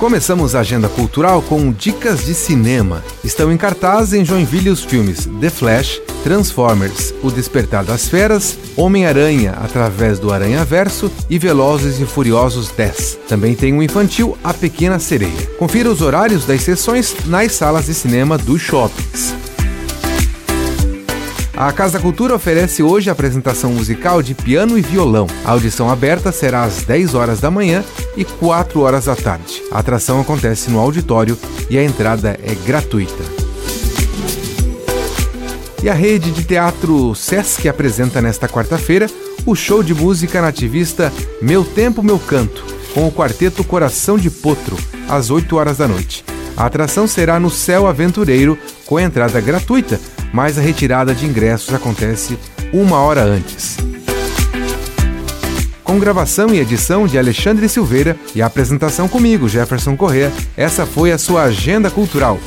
Começamos a agenda cultural com dicas de cinema. Estão em cartaz em Joinville os filmes The Flash, Transformers, O Despertar das Feras, Homem-Aranha através do Aranha Verso e Velozes e Furiosos 10. Também tem um infantil A Pequena Sereia. Confira os horários das sessões nas salas de cinema dos shoppings. A Casa da Cultura oferece hoje a apresentação musical de piano e violão. A audição aberta será às 10 horas da manhã e 4 horas da tarde. A atração acontece no auditório e a entrada é gratuita. E a rede de teatro Sesc apresenta nesta quarta-feira o show de música nativista Meu Tempo, Meu Canto, com o quarteto Coração de Potro, às 8 horas da noite. A atração será no Céu Aventureiro, com entrada gratuita, mas a retirada de ingressos acontece uma hora antes. Com gravação e edição de Alexandre Silveira e apresentação comigo, Jefferson Corrêa, essa foi a sua Agenda Cultural.